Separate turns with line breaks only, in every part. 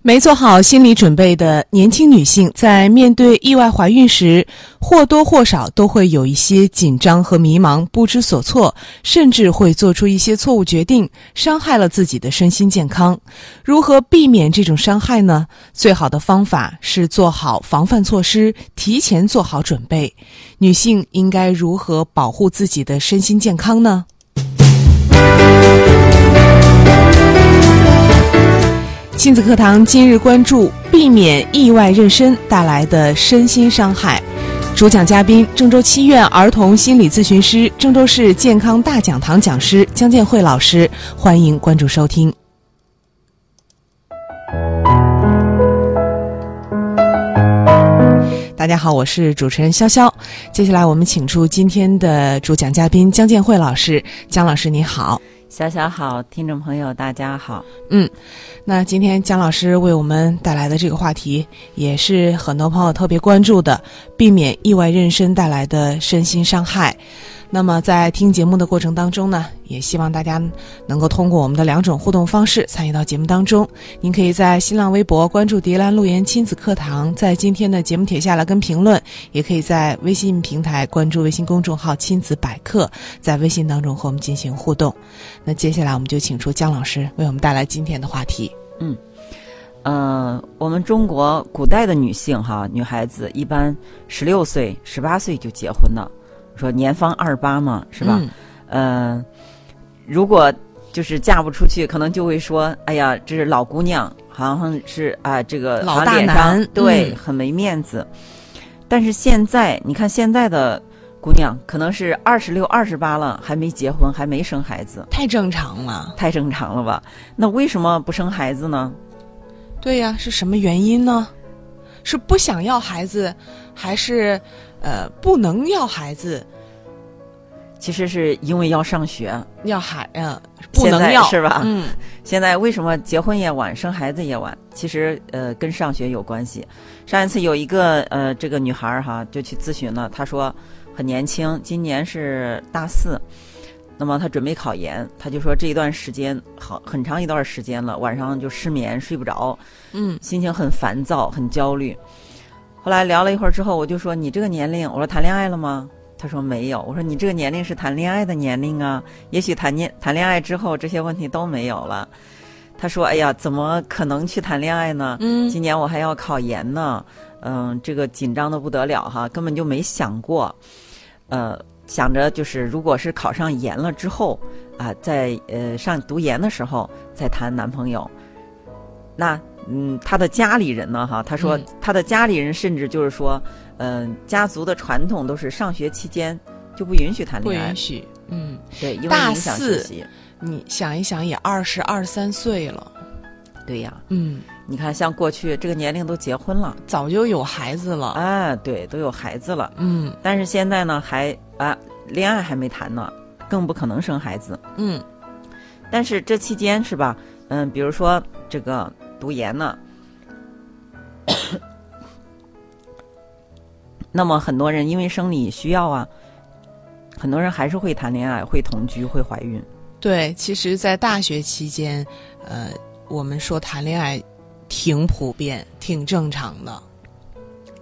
没做好心理准备的年轻女性，在面对意外怀孕时，或多或少都会有一些紧张和迷茫，不知所措，甚至会做出一些错误决定，伤害了自己的身心健康。如何避免这种伤害呢？最好的方法是做好防范措施，提前做好准备。女性应该如何保护自己的身心健康呢？亲子课堂今日关注：避免意外妊娠带来的身心伤害。主讲嘉宾：郑州七院儿童心理咨询师、郑州市健康大讲堂讲师姜建慧老师。欢迎关注收听。大家好，我是主持人潇潇。接下来我们请出今天的主讲嘉宾姜建慧老师。姜老师你好。
小小好，听众朋友大家好。
嗯，那今天姜老师为我们带来的这个话题，也是很多朋友特别关注的，避免意外妊娠带来的身心伤害。那么在听节目的过程当中呢，也希望大家能够通过我们的两种互动方式参与到节目当中。您可以在新浪微博关注“迪兰路言亲子课堂”，在今天的节目帖下来跟评论；也可以在微信平台关注微信公众号“亲子百科”，在微信当中和我们进行互动。那接下来我们就请出姜老师为我们带来今天的话题。
嗯，呃，我们中国古代的女性哈，女孩子一般十六岁、十八岁就结婚了。说年方二八嘛，是吧？嗯，如果就是嫁不出去，可能就会说：“哎呀，这是老姑娘，好像是啊，这个
老大难，
对，很没面子。”但是现在，你看现在的姑娘，可能是二十六、二十八了，还没结婚，还没生孩子，
太正常了，
太正常了吧？那为什么不生孩子呢？
对呀，是什么原因呢？是不想要孩子，还是？呃，不能要孩子，
其实是因为要上学，
要孩嗯，不能要
是吧？
嗯，
现在为什么结婚也晚，生孩子也晚？其实呃，跟上学有关系。上一次有一个呃，这个女孩儿哈，就去咨询了，她说很年轻，今年是大四，那么她准备考研，她就说这一段时间好很长一段时间了，晚上就失眠，睡不着，
嗯，
心情很烦躁，很焦虑。后来聊了一会儿之后，我就说：“你这个年龄，我说谈恋爱了吗？”他说：“没有。”我说：“你这个年龄是谈恋爱的年龄啊，也许谈恋谈恋爱之后，这些问题都没有了。”他说：“哎呀，怎么可能去谈恋爱呢？
嗯，
今年我还要考研呢，嗯，这个紧张的不得了哈，根本就没想过，呃，想着就是如果是考上研了之后啊，在呃上读研的时候再谈男朋友，那。”嗯，他的家里人呢？哈，他说他的家里人甚至就是说，嗯，家族的传统都是上学期间就不允许谈恋
爱，不允许。嗯，
对，因为
大
四，
你想一想，也二十二三岁了。
对呀，
嗯，
你看，像过去这个年龄都结婚了，
早就有孩子了。
啊，对，都有孩子了。
嗯，
但是现在呢，还啊，恋爱还没谈呢，更不可能生孩子。
嗯，
但是这期间是吧？嗯，比如说这个。读研呢，那么很多人因为生理需要啊，很多人还是会谈恋爱、会同居、会怀孕。
对，其实，在大学期间，呃，我们说谈恋爱挺普遍、挺正常的，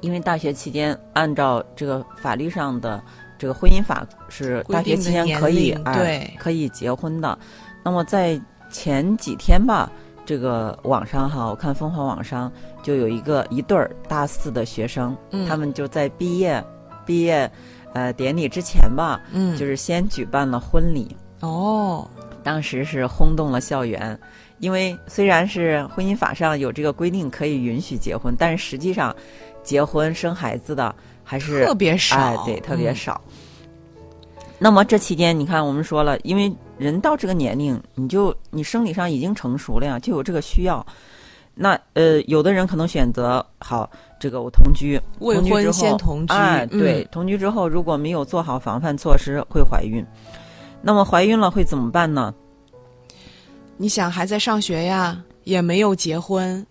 因为大学期间按照这个法律上的这个婚姻法是大学期间可以
对
可以结婚的。那么在前几天吧。这个网上哈，我看凤凰网上就有一个一对儿大四的学生，他们就在毕业毕业呃典礼之前吧，
嗯，
就是先举办了婚礼。
哦，
当时是轰动了校园，因为虽然是婚姻法上有这个规定可以允许结婚，但是实际上结婚生孩子的还是
特别少，
对，特别少。那么这期间，你看我们说了，因为人到这个年龄，你就你生理上已经成熟了呀，就有这个需要。那呃，有的人可能选择好这个我同居，
未婚先同居，
哎，对，同居之后如果没有做好防范措施，会怀孕。那么怀孕了会怎么办呢？
你想还在上学呀，也没有结婚，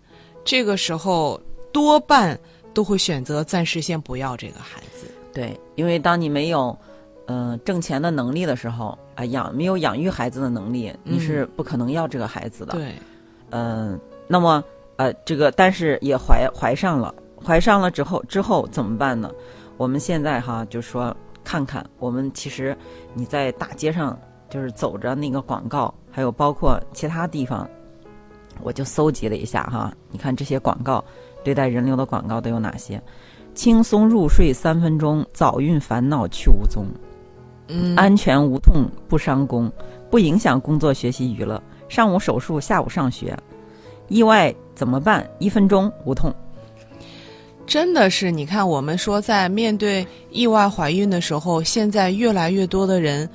这个时候多半都会选择暂时先不要这个孩子。
对，因为当你没有嗯、呃挣钱的能力的时候啊、养没有养育孩子的能力，你是不可能要这个孩子的。
对，
嗯，那么呃，这个但是也怀怀上了，怀上了之后之后怎么办呢？我们现在哈就说看看，我们其实你在大街上就是走着那个广告，还有包括其他地方，我就搜集了一下哈，你看这些广告对待人流的广告都有哪些？轻松入睡三分钟，早孕烦恼去无踪。
嗯，
安全无痛不伤工，不影响工作学习娱乐。上午手术，下午上学，意外怎么办？一分钟无痛。
真的是，你看，我们说在面对意外怀孕的时候，现在越来越多的人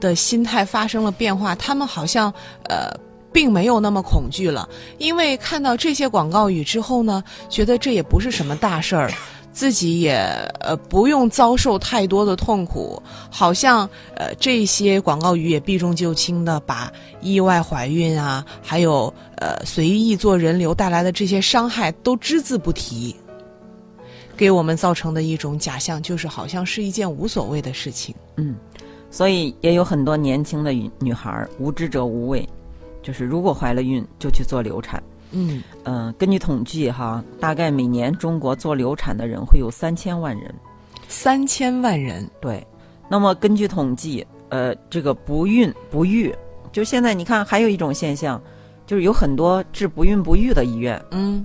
的心态发生了变化，他们好像呃。并没有那么恐惧了，因为看到这些广告语之后呢，觉得这也不是什么大事儿，自己也呃不用遭受太多的痛苦，好像呃这些广告语也避重就轻的把意外怀孕啊，还有呃随意做人流带来的这些伤害都只字不提。给我们造成的一种假象，就是好像是一件无所谓的事情。
嗯，所以也有很多年轻的女女孩无知者无畏，就是如果怀了孕就去做流产。
嗯
嗯、根据统计哈，大概每年中国做流产的人会有三千万人。
三千万人，
对，那么根据统计，呃，这个不孕不育，就现在你看还有一种现象，就是有很多治不孕不育的医院。
嗯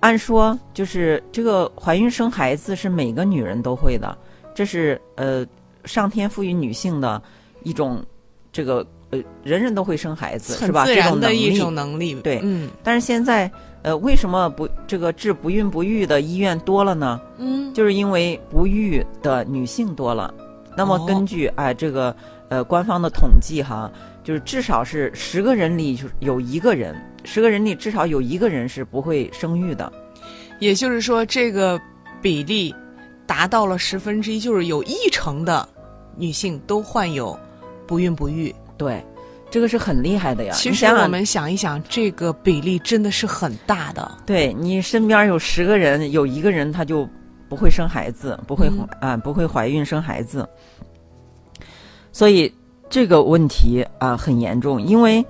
按说就是这个怀孕生孩子是每个女人都会的，这是呃上天赋予女性的一种这个呃人人都会生孩子是吧？这种能力
一种能力。
对
嗯
但是现在呃为什么不这个治不孕不育的医院多了呢？
嗯，
就是因为不育的女性多了。那么
哦
根据哎、这个呃官方的统计哈，就是至少是十个人里就有一个人，十个人里至少有一个人是不会生育的。
也就是说，这个比例达到了十分之一，就是有一成的女性都患有不孕不育。
对，这个是很厉害的呀。
其实我们想一想，这个比例真的是很大的。
对你身边有十个人，有一个人他就不会生孩子，不会、
嗯
啊不会怀孕生孩子，所以这个问题啊很严重。因为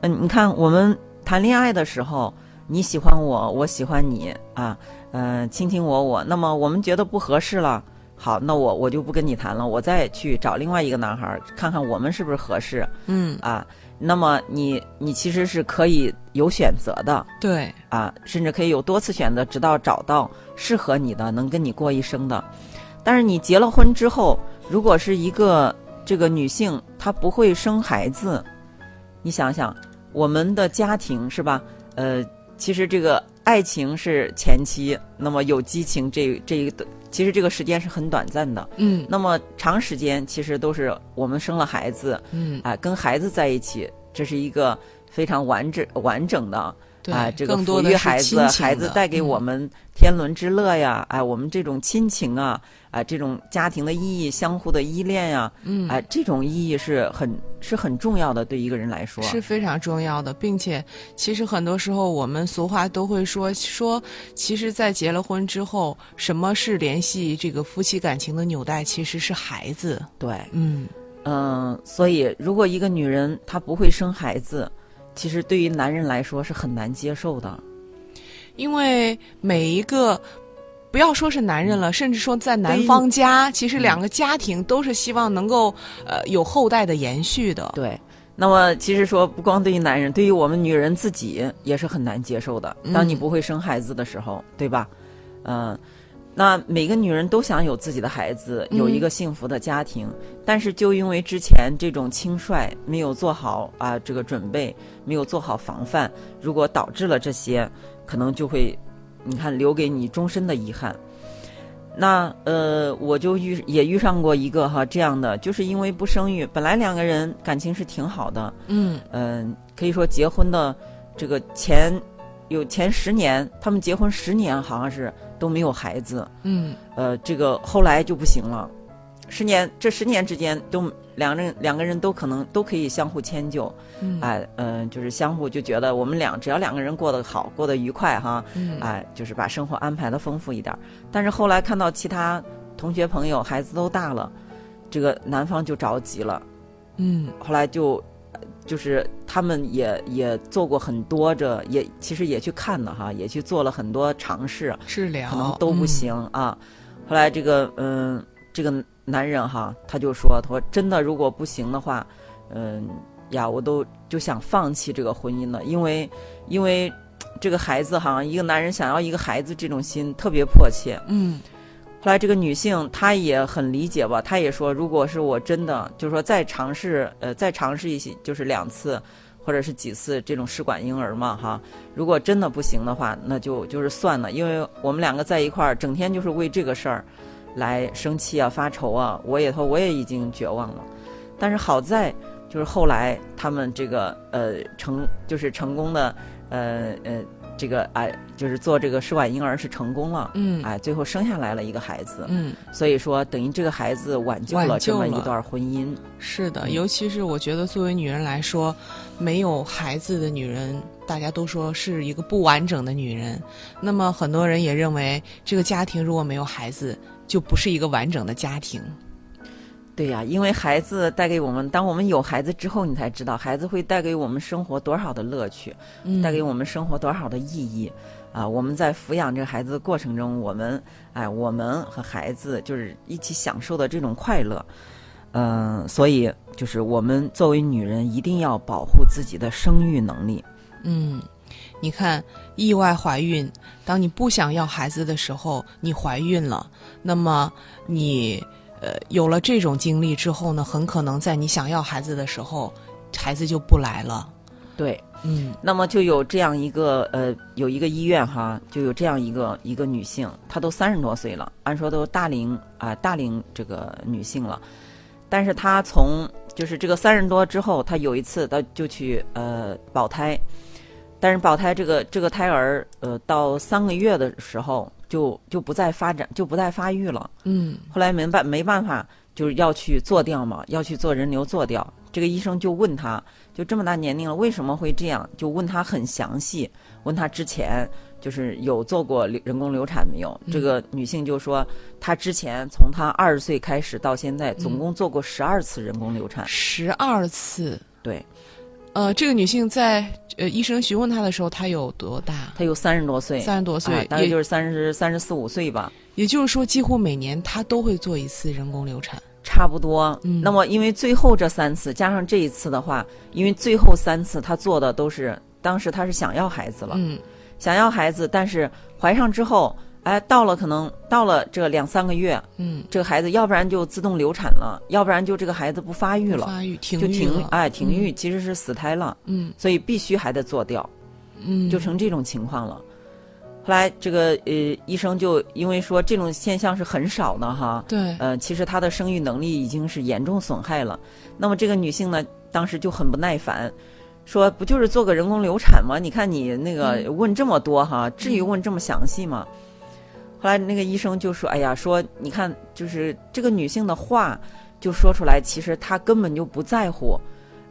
嗯、你看我们谈恋爱的时候，你喜欢我，我喜欢你啊，嗯、卿卿我我，那么我们觉得不合适了。好，那我我就不跟你谈了，我再去找另外一个男孩儿，看看我们是不是合适
嗯，
啊。那么你你其实是可以有选择的，
对，
啊，甚至可以有多次选择，直到找到适合你的、能跟你过一生的。但是你结了婚之后，如果是一个这个女性，她不会生孩子，你想想，我们的家庭是吧？呃，其实这个爱情是前期，那么有激情这这一个，其实这个时间是很短暂的。
嗯
那么长时间其实都是我们生了孩子，
嗯，
啊、跟孩子在一起，这是一个非常完整完整的。
对，
啊，这个抚育孩子，孩子带给我
嗯
们天伦之乐呀，哎、我们这种亲情啊，啊、这种家庭的意义、相互的依恋呀，
嗯
哎、这种意义是很是很重要的，对一个人来说。
是非常重要的，并且其实很多时候我们俗话都会说说，其实，在结了婚之后，什么是联系这个夫妻感情的纽带？其实是孩子。
对，
嗯，
嗯、所以如果一个女人她不会生孩子，其实对于男人来说是很难接受的。
因为每一个。不要说是男人了，甚至说在男方家，其实两个家庭都是希望能够呃有后代的延续的。
对，那么其实说不光对于男人，对于我们女人自己也是很难接受的。当你
嗯
不会生孩子的时候，对吧？嗯、那每个女人都想有自己的孩子，有一个幸福的家庭，但是就因为之前这种轻率，没有做好啊这个准备，没有做好防范，如果导致了这些，可能就会，你看留给你终身的遗憾。那呃，我就遇也遇上过一个哈这样的，就是因为不生育，本来两个人感情是挺好的，
嗯。
嗯、可以说结婚的这个前有前十年，他们结婚十年好像是都没有孩子，
嗯。
呃，这个后来就不行了，十年这十年之间都两个人两个人都可能都可以相互迁就，
嗯。
哎，嗯、就是相互就觉得我们俩只要两个人过得好，过得愉快哈，
嗯。
哎，就是把生活安排的丰富一点儿。但是后来看到其他同学朋友孩子都大了，这个男方就着急了。
嗯。
后来就呃就是他们也也做过很多这也其实也去看了哈，也去做了很多尝试，
治疗。
可能都不
嗯。
行、啊。后来这个嗯，这个男人哈，他就说，他说真的如果不行的话，嗯呀，我都就想放弃这个婚姻了，因为因为这个孩子哈，一个男人想要一个孩子这种心特别迫切。
嗯。
后来这个女性她也很理解吧，她也说，如果是我真的就是说再尝试，呃，再尝试一些，就是两次或者是几次这种试管婴儿嘛，哈，如果真的不行的话，那就就是算了，因为我们两个在一块儿，整天就是为这个事儿来生气啊、发愁啊，我也说我也已经绝望了，但是好在就是后来他们这个呃成就是成功的呃呃这个哎、就是做这个试管婴儿是成功了。
嗯
哎，最后生下来了一个孩子，
嗯，
所以说等于这个孩子挽救了这么一段婚姻。
是的，
嗯
尤其是我觉得作为女人来说，没有孩子的女人，大家都说是一个不完整的女人。那么很多人也认为，这个家庭如果没有孩子，就不是一个完整的家庭。
对呀、因为孩子带给我们，当我们有孩子之后，你才知道孩子会带给我们生活多少的乐趣，
嗯
带给我们生活多少的意义。啊，我们在抚养这个孩子的过程中，我们哎，我们和孩子就是一起享受的这种快乐。嗯、所以就是我们作为女人，一定要保护自己的生育能力。
嗯，你看，意外怀孕，当你不想要孩子的时候，你怀孕了，那么你呃有了这种经历之后呢，很可能在你想要孩子的时候，孩子就不来了。
对，
嗯。
那么就有这样一个呃，有一个医院哈，就有这样一个一个女性，她都三十多岁了，按说都大龄啊、大龄这个女性了，但是她从就是这个三十多之后，她有一次她就去呃保胎，但是保胎这个这个胎儿呃到三个月的时候就就不再发展就不再发育了，
嗯
后来没办没办法，就是要去做掉嘛，要去做人流做掉。这个医生就问他，就这么大年龄了，为什么会这样？就问他很详细，问他之前就是有做过流人工流产没有？这个女性就说，她之前从她二十岁开始到现在，总共做过十二次人工流产。
十二次。
对，
呃，这个女性在呃医生询问她的时候，她有多大？
她有三十多岁，
三十多岁，
啊大概就是三十三十四五岁吧。
也就是说，几乎每年她都会做一次人工流产。
差不多，
嗯
那么因为最后这三次加上这一次的话，因为最后三次她做的都是当时她是想要孩子了，
嗯
想要孩子，但是怀上之后，哎，到了可能到了这两三个月，
嗯，
这个孩子要不然就自动流产了，要不然就这个孩子不发育了，
发育停
就停哎停育，其实是死胎了，
嗯
所以必须还得做掉，
嗯，
就成这种情况了。后来这个呃医生就因为说这种现象是很少的哈，
对，
呃，其实她的生育能力已经是严重损害了。那么这个女性呢，当时就很不耐烦，说不就是做个人工流产吗？你看你那个
嗯
问这么多哈，至于问这么详细吗？后来那个医生就说：“哎呀，说你看，就是这个女性的话就说出来，其实她根本就不在乎，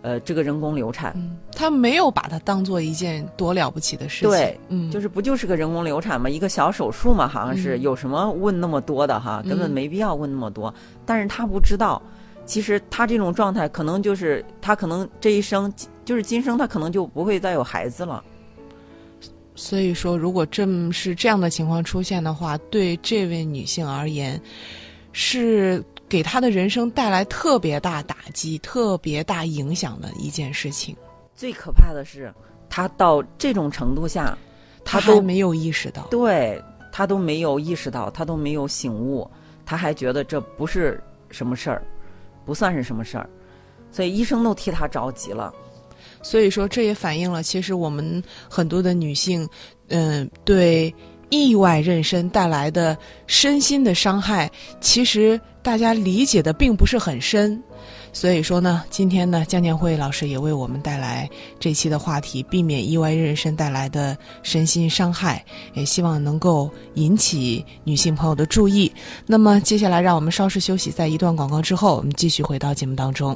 呃，这个人工流产。
嗯，她没有把它当做一件多了不起的事情，
对，
嗯，
就是不就是个人工流产吗？一个小手术嘛，好像是、
嗯
有什么问那么多的哈，根本
嗯
没必要问那么多。但是她不知道，其实她这种状态可能就是她可能这一生就是今生她可能就不会再有孩子了。
所以说，如果正是这样的情况出现的话，对这位女性而言，是给她的人生带来特别大打击、特别大影响的一件事情。
最可怕的是，她到这种程度下，
她
都
没有意识到，
对她都没有意识到，她都没有醒悟，她还觉得这不是什么事儿，不算是什么事儿，所以医生都替她着急了。
所以说，这也反映了其实我们很多的女性，嗯、对意外妊娠带来的身心的伤害，其实大家理解的并不是很深。所以说呢，今天呢，江建辉老师也为我们带来这期的话题，避免意外妊娠带来的身心伤害，也希望能够引起女性朋友的注意。那么接下来，让我们稍事休息，在一段广告之后，我们继续回到节目当中。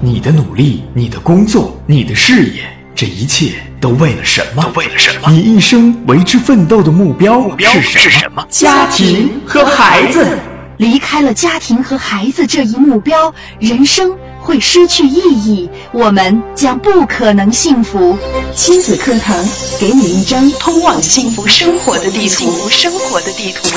你的努力，你的工作，你的事业，这一切都为了什么？都为了什么？你一生为之奋斗的目标
目标
是什么？
是什么
家庭和孩子。
离开了家庭和孩子这一目标，人生会失去意义，我们将不可能幸福。亲子课堂给你一张通往幸福生活的地图。生活的地图。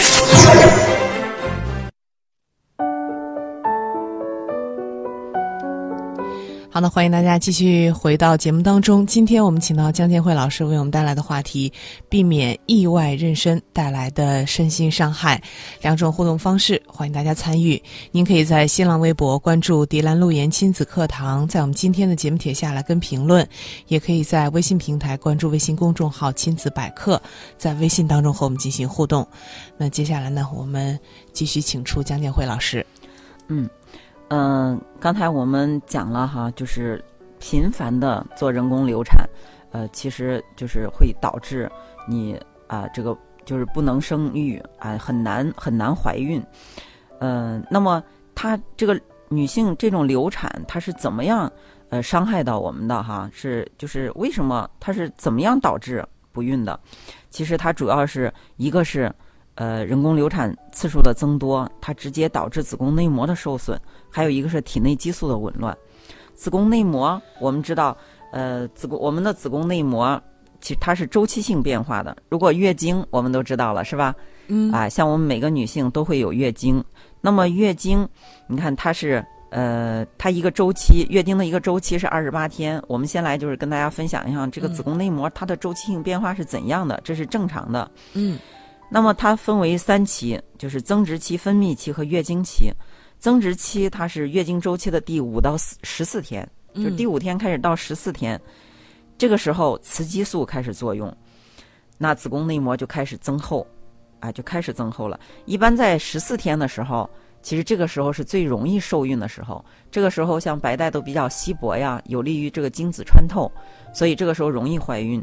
好的，欢迎大家继续回到节目当中。今天我们请到江建慧老师为我们带来的话题：避免意外妊娠带来的身心伤害。两种互动方式，欢迎大家参与。您可以在新浪微博关注“迪兰路言亲子课堂”，在我们今天的节目帖下来跟评论；也可以在微信平台关注微信公众号“亲子百科”，在微信当中和我们进行互动。那接下来呢，我们继续请出江建慧老师。
嗯。嗯，刚才我们讲了哈，就是频繁的做人工流产，呃，其实就是会导致你啊，这个就是不能生育啊，很难很难怀孕。嗯，那么她这个女性这种流产，它是怎么样呃伤害到我们的哈？是就是为什么它是怎么样导致不孕的？其实它主要是一个是。呃，人工流产次数的增多，它直接导致子宫内膜的受损，还有一个是体内激素的紊乱。子宫内膜，我们知道，呃，子宫我们的子宫内膜其实它是周期性变化的。如果月经，我们都知道了，是吧？
嗯。
啊，像我们每个女性都会有月经，那么月经，你看它是呃，它一个周期，月经的一个周期是二十八天。我们先来就是跟大家分享一下这个子宫内膜它的周期性变化是怎样的，这是正常的。
嗯。
那么它分为三期，就是增殖期、分泌期和月经期。增殖期它是月经周期的第五到十四天，就第五天开始到十四天，这个时候雌激素开始作用，那子宫内膜就开始增厚，啊，就开始增厚了。一般在十四天的时候，其实这个时候是最容易受孕的时候。这个时候像白带都比较稀薄呀，有利于这个精子穿透，所以这个时候容易怀孕。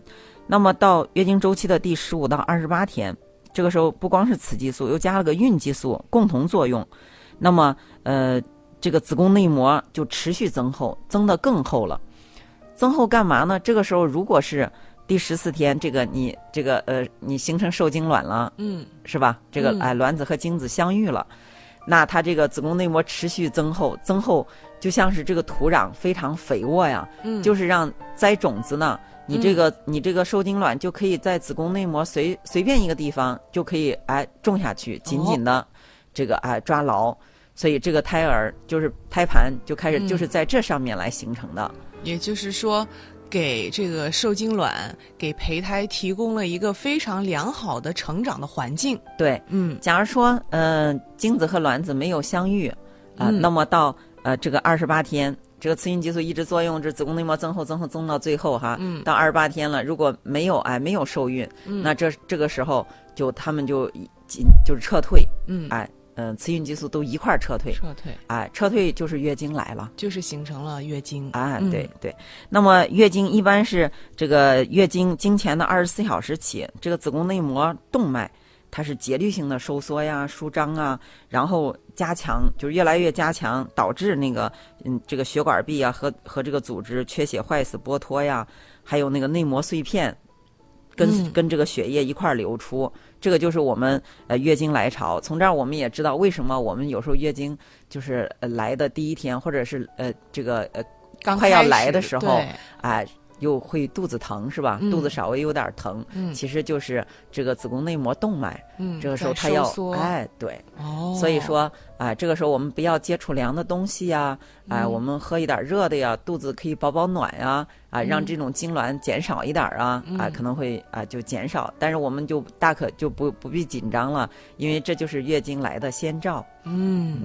那么到月经周期的第十五到二十八天。这个时候不光是雌激素，又加了个孕激素共同作用，那么呃，这个子宫内膜就持续增厚，增得更厚了。增厚干嘛呢？这个时候如果是第十四天，这个你这个呃，你形成受精卵了，
嗯，
是吧？这个哎，卵子和精子相遇了，那它这个子宫内膜持续增厚，增厚就像是这个土壤非常肥沃呀，
嗯，
就是让栽种子呢。你这个，你这个受精卵就可以在子宫内膜随随便一个地方就可以哎种下去，紧紧的这个哎抓牢，所以这个胎儿就是胎盘就开始就是在这上面来形成的。
也就是说，给这个受精卵给胚胎提供了一个非常良好的成长的环境。
对，
嗯，
假如说嗯精子和卵子没有相遇啊，那么到呃这个二十八天。这个雌孕激素一直作用，这子宫内膜增厚、增厚、增到最后哈，到二十八天了，如果没有哎没有受孕，那这这个时候就他们就紧就是撤退，
嗯，
哎嗯，雌孕激素都一块儿撤退，
撤退，
哎撤退就是月经来了，
就是形成了月经，
哎对对，那么月经一般是这个月经经前的二十四小时起，这个子宫内膜动脉。它是节律性的收缩呀、舒张啊，然后加强，就是越来越加强，导致那个嗯，这个血管壁啊和和这个组织缺血、坏死、剥脱呀，还有那个内膜碎片，跟跟这个血液一块儿流出，这个就是我们呃月经来潮。从这儿我们也知道为什么我们有时候月经就是来的第一天，或者是呃这个呃快要来的时候，哎。又会肚子疼是吧？肚子稍微有点疼，其实就是这个子宫内膜动脉。
嗯，
这个时候它要哎，对，
哦，
所以说啊，这个时候我们不要接触凉的东西呀，哎，我们喝一点热的呀，肚子可以保保暖呀，啊，让这种痉挛减少一点啊，啊，可能会啊就减少，但是我们就大可就不不必紧张了，因为这就是月经来的先兆。
嗯。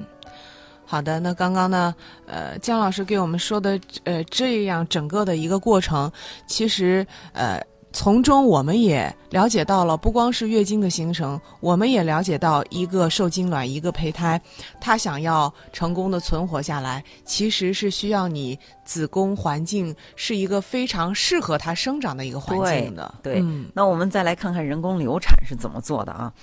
好的，那刚刚呢，呃，姜老师给我们说的，呃，这样整个的一个过程，其实，呃，从中我们也了解到了，不光是月经的形成，我们也了解到一个受精卵，一个胚胎，它想要成功的存活下来，其实是需要你子宫环境是一个非常适合它生长的一个环境的。
对，那我们再来看看人工流产是怎么做的啊？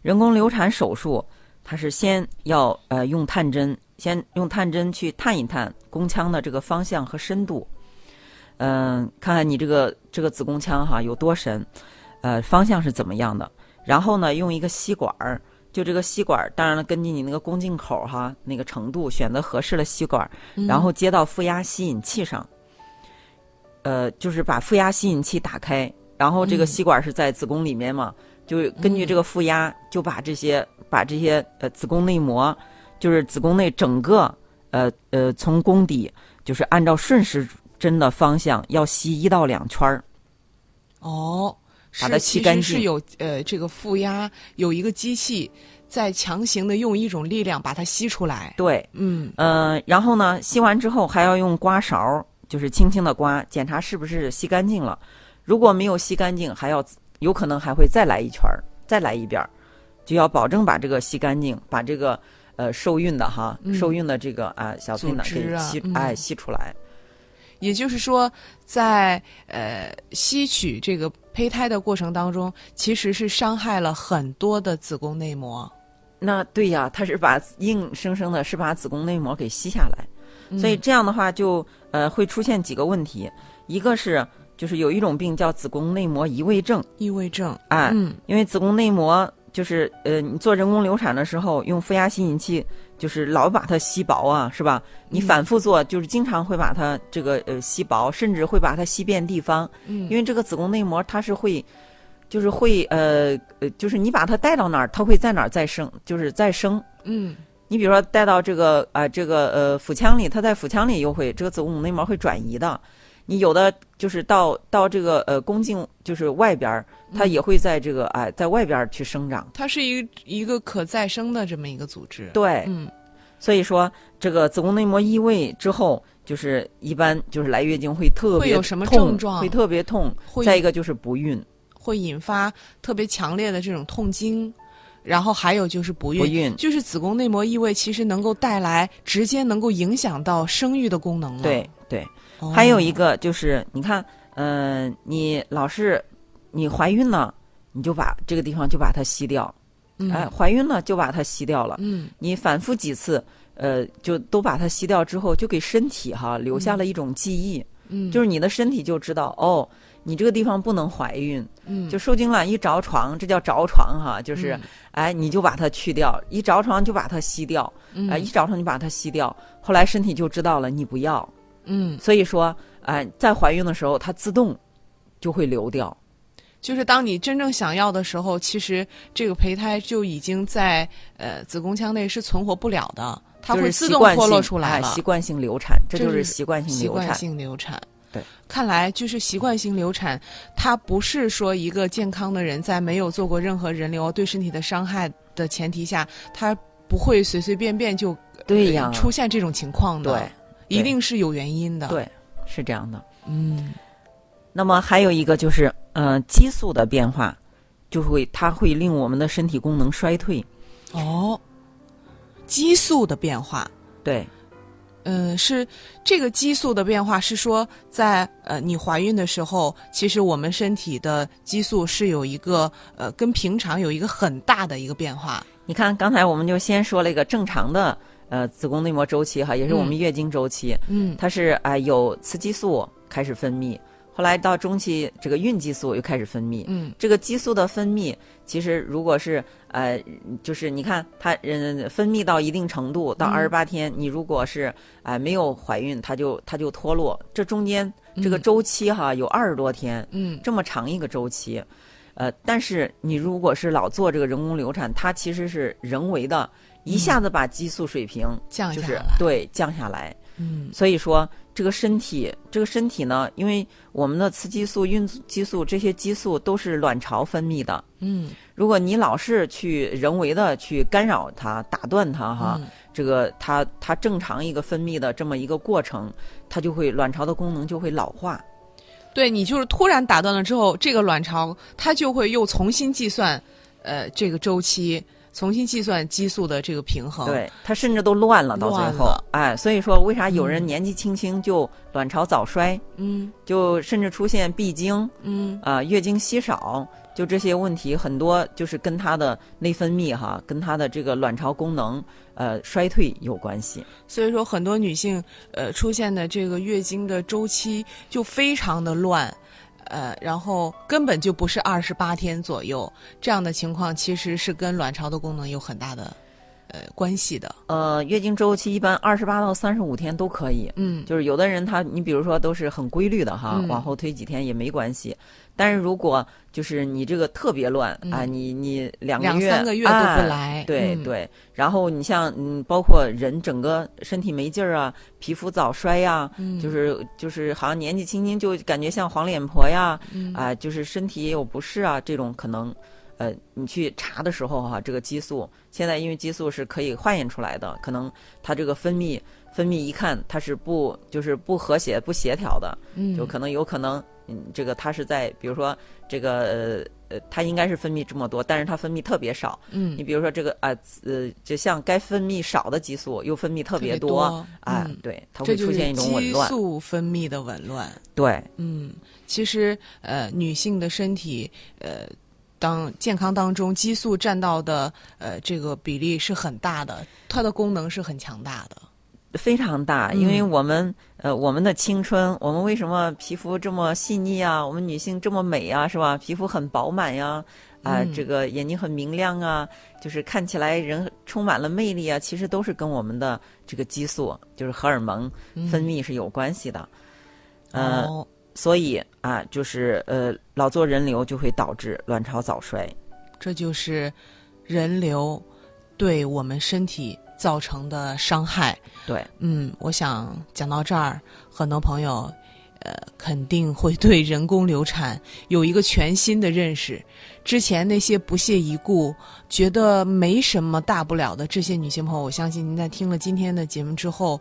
人工流产手术。它是先要呃用探针，先用探针去探一探宫腔的这个方向和深度，嗯，看看你这个这个子宫腔哈有多深，呃，方向是怎么样的。然后呢，用一个吸管儿就这个吸管儿，当然了，根据你那个宫颈口哈那个程度，选择合适的吸管，
儿
然后接到负压吸引器上。呃，就是把负压吸引器打开，然后这个
嗯
吸管是在子宫里面嘛，就根据这个负压，就把这些把这些呃子宫内膜，就是子宫内整个呃呃从宫底，就是按照顺时针的方向要吸一到两圈儿。
哦，
把它吸干净
实是有呃这个负压，有一个机器在强行的用一种力量把它吸出来。
对，
嗯
呃，然后呢，吸完之后还要用刮勺，就是轻轻的刮，检查是不是吸干净了。如果没有吸干净，还要有可能还会再来一圈儿，再来一遍儿，就要保证把这个吸干净，把这个呃受孕的哈，
嗯。
受孕的这个啊、小胚囊
组织啊
给吸、
嗯。
哎吸出来。
也就是说，在呃吸取这个胚胎的过程当中，其实是伤害了很多的子宫内膜。
那对呀，它是把硬生生的是把子宫内膜给吸下来，
嗯。
所以这样的话就呃会出现几个问题，一个是就是有一种病叫子宫内膜移位症，
移位症，
哎，
嗯
因为子宫内膜就是呃，你做人工流产的时候用负压吸引器，就是老把它吸薄啊，是吧？你
嗯
反复做，就是经常会把它这个呃吸薄，甚至会把它吸遍地方。
嗯，
因为这个子宫内膜它是会，就是会呃呃，就是你把它带到哪儿，它会在哪儿再生，就是再生。
嗯
你比如说带到这个啊、这个呃腹腔里，它在腹腔里又会这个子宫内膜会转移的。你有的就是到到这个呃宫颈就是外边儿，它也会在这个哎、在外边儿去生长。
它是一个一个可再生的这么一个组织。
对，
嗯
所以说这个子宫内膜异位之后，就是一般就是来月经会特别
会有什么症状
会特别痛。再一个就是不孕，
会引发特别强烈的这种痛经，然后还有就是不孕，
不孕
就是子宫内膜异位，其实能够带来直接能够影响到生育的功能了。
对对。
哦。
还有一个就是你看，嗯、你老是你怀孕了，你就把这个地方就把它吸掉，
嗯。
哎，怀孕了就把它吸掉了。
嗯。
你反复几次，呃，就都把它吸掉之后，就给身体哈留下了一种记忆，
嗯，
就是你的身体就知道哦，你这个地方不能怀孕，
嗯。
就受精卵一着床，这叫着床哈，就是、
嗯。
哎，你就把它去掉，一着床就把它吸掉，
嗯。
哎，一着床就把它吸掉，后来身体就知道了你不要，
嗯，
所以说，哎，在怀孕的时候它自动就会流掉，
就是当你真正想要的时候，其实这个胚胎就已经在呃子宫腔内是存活不了的，它会自动脱落出来了。
哎习惯性流产，这
这
就是习惯性
习惯
流产。
性流产。
对，
看来就是习惯性流产，它不是说一个健康的人在没有做过任何人流对身体的伤害的前提下，他不会随随便便就
对呀
呃出现这种情况的。
对，
一定是有原因的。，
对，是这样的。
嗯
那么还有一个就是，呃，激素的变化，就会它会令我们的身体功能衰退。
哦，激素的变化。
对，
嗯，是这个激素的变化，是说在呃你怀孕的时候，其实我们身体的激素是有一个呃跟平常有一个很大的一个变化。
你看刚才我们就先说了一个正常的呃子宫内膜周期哈，也是我们月经周期，
嗯。
它是啊、呃有雌激素开始分泌，后来到中期这个孕激素又开始分泌。
嗯。
这个激素的分泌，其实如果是呃，就是你看它嗯分泌到一定程度，到
嗯。
二十八天，你如果是啊、呃没有怀孕，它就它就脱落。这中间这个
嗯
周期哈有二十多天，
嗯。
这么长一个周期，呃，但是你如果是老做这个人工流产，它其实是人为的，一下子把激素水平就是
降下来。
对降下来。
嗯
所以说，这个身体，这个身体呢，因为我们的雌激素、孕激素这些激素都是卵巢分泌的。
嗯
如果你老是去人为的去干扰它、打断它，哈，
嗯
这个它它正常一个分泌的这么一个过程，它就会卵巢的功能就会老化。
对你就是突然打断了之后，这个卵巢它就会又重新计算，呃，这个周期，重新计算激素的这个平衡。，
对，它甚至都乱了，到最后哎，所以说为啥有人
嗯
年纪轻轻就卵巢早衰，
嗯
就甚至出现闭经
嗯
啊、月经稀少，就这些问题很多就是跟它的内分泌哈，跟它的这个卵巢功能呃衰退有关系。
所以说很多女性呃出现的这个月经的周期就非常的乱。呃，然后根本就不是二十八天左右这样的情况，其实是跟卵巢的功能有很大的呃关系的。
呃，月经周期一般二十八到三十五天都可以。
嗯，
就是有的人他，你比如说都是很规律的哈，
嗯
往后推几天也没关系。但是如果就是你这个特别乱、
嗯
啊，你你两个
两
月
三个月都不
哎
来嗯
对对。然后你像嗯，包括人整个身体没劲儿啊，皮肤早衰呀、
嗯
就是就是好像年纪轻轻就感觉像黄脸婆呀，
嗯
啊、就是身体也有不适啊，这种可能。呃，你去查的时候哈、这个激素现在因为激素是可以化验出来的，可能它这个分泌分泌一看它是不就是不和谐不协调的，
嗯
就可能有可能，嗯，这个它是在比如说这个呃呃，它应该是分泌这么多，但是它分泌特别少。
嗯
你比如说这个啊呃，就像该分泌少的激素又分泌特别
多
啊
嗯，
对，它会出现一种紊
激
乱。
素分泌的紊乱。
对，
嗯，其实呃，女性的身体呃，当健康当中激素占到的呃这个比例是很大的，它的功能是很强大的。
非常大，
嗯
因为我们、呃，我们的青春，我们为什么皮肤这么细腻啊？我们女性这么美啊，是吧？皮肤很饱满呀，啊、
嗯
这个眼睛很明亮啊，就是看起来人充满了魅力啊，其实都是跟我们的这个激素，就是荷尔蒙分泌是有关系的。呃，
哦，
所以啊，就是呃，老做人流就会导致卵巢早衰。
这就是人流对我们身体造成的伤害。
对，
嗯，我想讲到这儿，很多朋友呃肯定会对人工流产有一个全新的认识。之前那些不屑一顾、觉得没什么大不了的这些女性朋友，我相信您在听了今天的节目之后，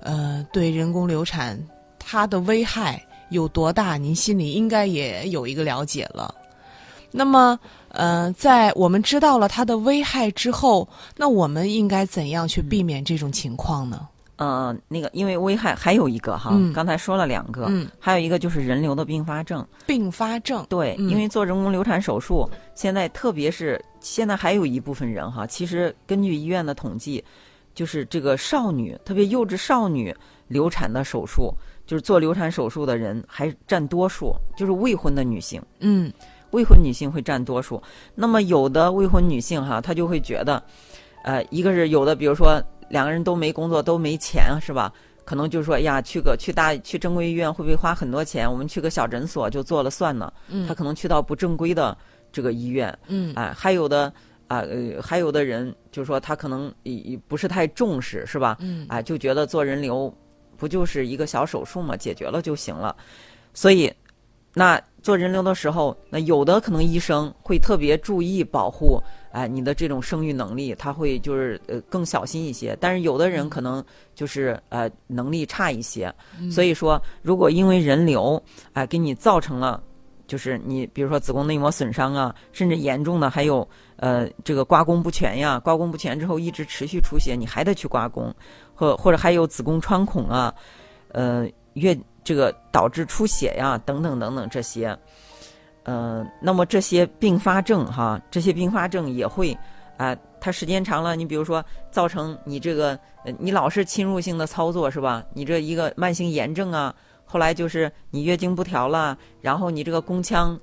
呃，对人工流产它的危害有多大，您心里应该也有一个了解了。那么，呃，在我们知道了它的危害之后，那我们应该怎样去避免这种情况呢？
呃，那个因为危害还有一个哈，
嗯
刚才说了两个，
嗯，
还有一个就是人流的并发症。
并发症，
对，
嗯
因为做人工流产手术，现在特别是现在还有一部分人哈，其实根据医院的统计，就是这个少女，特别幼稚少女流产的手术，就是做流产手术的人还占多数，就是未婚的女性。
嗯
未婚女性会占多数。那么有的未婚女性哈，她就会觉得，呃，一个是有的，比如说两个人都没工作，都没钱，是吧？可能就说哎呀，去个去大去正规医院会不会花很多钱？我们去个小诊所就做了算了。
嗯
她可能去到不正规的这个医院，
嗯
啊、还有的啊呃，还有的人就说他可能也不是太重视，是吧？
嗯
啊，就觉得做人流不就是一个小手术嘛，解决了就行了。所以，那做人流的时候，那有的可能医生会特别注意保护，哎、你的这种生育能力，他会就是呃更小心一些。但是有的人可能就是呃能力差一些，所以说如果因为人流哎、给你造成了。就是你，比如说子宫内膜损伤啊，甚至严重的还有呃这个刮宫不全呀，刮宫不全之后一直持续出血，你还得去刮宫，或或者还有子宫穿孔啊，呃月这个导致出血呀等等等等这些，呃，那么这些并发症哈，这些并发症也会啊、它时间长了，你比如说造成你这个你老是侵入性的操作是吧？你这一个慢性炎症啊。后来就是你月经不调了，然后你这个宫腔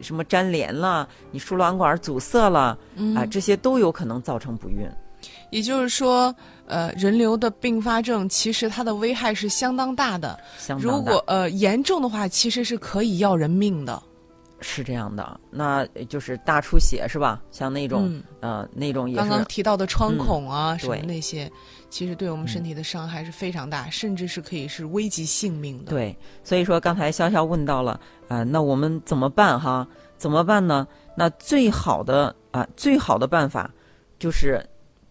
什么粘连了，你输卵管阻塞了，啊、
嗯，
这些都有可能造成不孕。
也就是说，呃，人流的并发症其实它的危害是相当大的。
相当大
如果呃严重的话，其实是可以要人命的。
是这样的，那就是大出血是吧？像那种、
嗯
呃那种也是
刚刚提到的穿孔啊，什么那些，其实对我们身体的伤害是非常大，甚至是可以是危及性命的。，
对，所以说刚才潇潇问到了啊、那我们怎么办哈？怎么办呢？那最好的啊、最好的办法就是